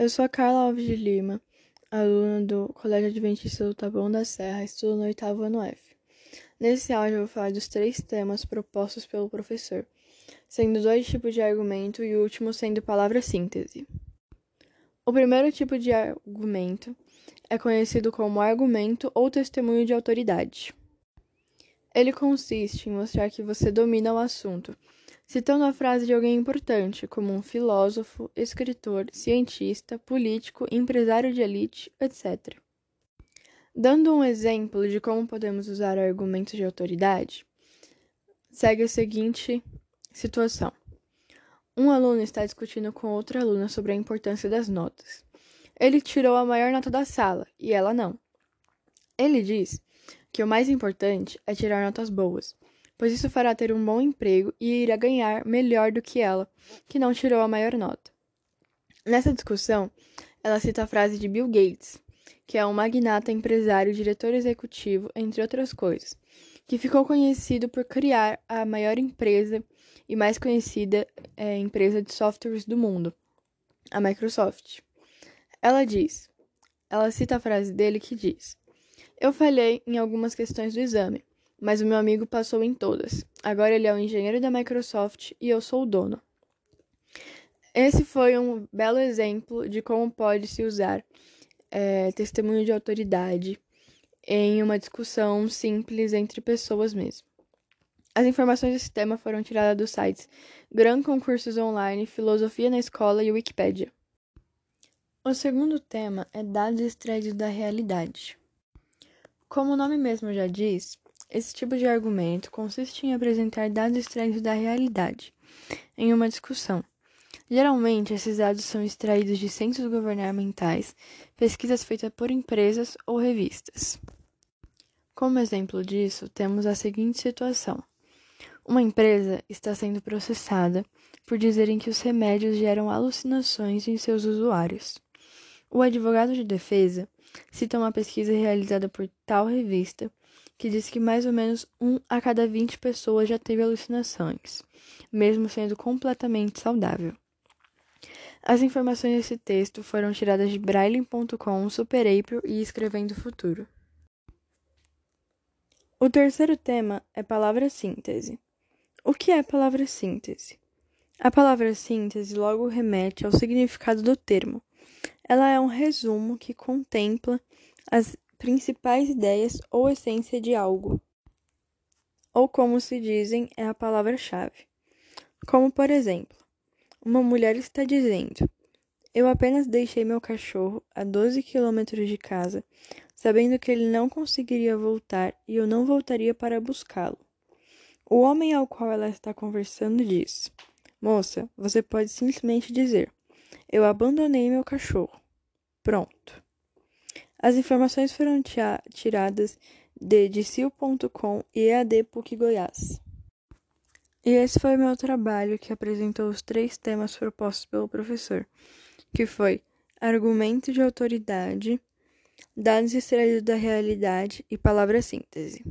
Eu sou a Carla Alves de Lima, aluna do Colégio Adventista do Taboão da Serra, estudo no oitavo ano F. Nesse áudio eu vou falar dos três temas propostos pelo professor, sendo dois tipos de argumento e o último sendo palavra-síntese. O primeiro tipo de argumento é conhecido como argumento ou testemunho de autoridade. Ele consiste em mostrar que você domina o assunto, citando a frase de alguém importante, como um filósofo, escritor, cientista, político, empresário de elite, etc. Dando um exemplo de como podemos usar argumentos de autoridade, segue a seguinte situação. Um aluno está discutindo com outro aluno sobre a importância das notas. Ele tirou a maior nota da sala e ela não. Ele diz que o mais importante é tirar notas boas, pois isso fará ter um bom emprego e irá ganhar melhor do que ela, que não tirou a maior nota. Nessa discussão, ela cita a frase de Bill Gates, que é um magnata, empresário, diretor executivo, entre outras coisas, que ficou conhecido por criar a maior empresa e mais conhecida é, empresa de softwares do mundo, a Microsoft. Ela diz, ela cita a frase dele que diz: Eu falhei em algumas questões do exame, mas o meu amigo passou em todas. Agora ele é o engenheiro da Microsoft e eu sou o dono. Esse foi um belo exemplo de como pode se usar é, testemunho de autoridade em uma discussão simples entre pessoas mesmo. As informações desse tema foram tiradas dos sites Gran Concursos Online, Filosofia na Escola e Wikipédia. O segundo tema é dados extraídos da realidade. Como o nome mesmo já diz, esse tipo de argumento consiste em apresentar dados extraídos da realidade em uma discussão. Geralmente, esses dados são extraídos de centros governamentais, pesquisas feitas por empresas ou revistas. Como exemplo disso, temos a seguinte situação: uma empresa está sendo processada por dizerem que os remédios geram alucinações em seus usuários. O advogado de defesa cita uma pesquisa realizada por tal revista que diz que mais ou menos um a cada 20 pessoas já teve alucinações, mesmo sendo completamente saudável. As informações desse texto foram tiradas de Braille.com, Super April e Escrevendo Futuro. O terceiro tema é palavra síntese. O que é palavra síntese? A palavra síntese logo remete ao significado do termo. Ela é um resumo que contempla as principais ideias ou essência de algo, ou como se dizem, é a palavra-chave. Como, por exemplo, uma mulher está dizendo: Eu apenas deixei meu cachorro a 12 quilômetros de casa, sabendo que ele não conseguiria voltar e eu não voltaria para buscá-lo. O homem ao qual ela está conversando diz: Moça, você pode simplesmente dizer: Eu abandonei meu cachorro. Pronto. As informações foram tiradas de dicil.com e EAD PUC Goiás. E esse foi meu trabalho que apresentou os três temas propostos pelo professor, que foi argumento de autoridade, dados extraídos da realidade e palavra síntese.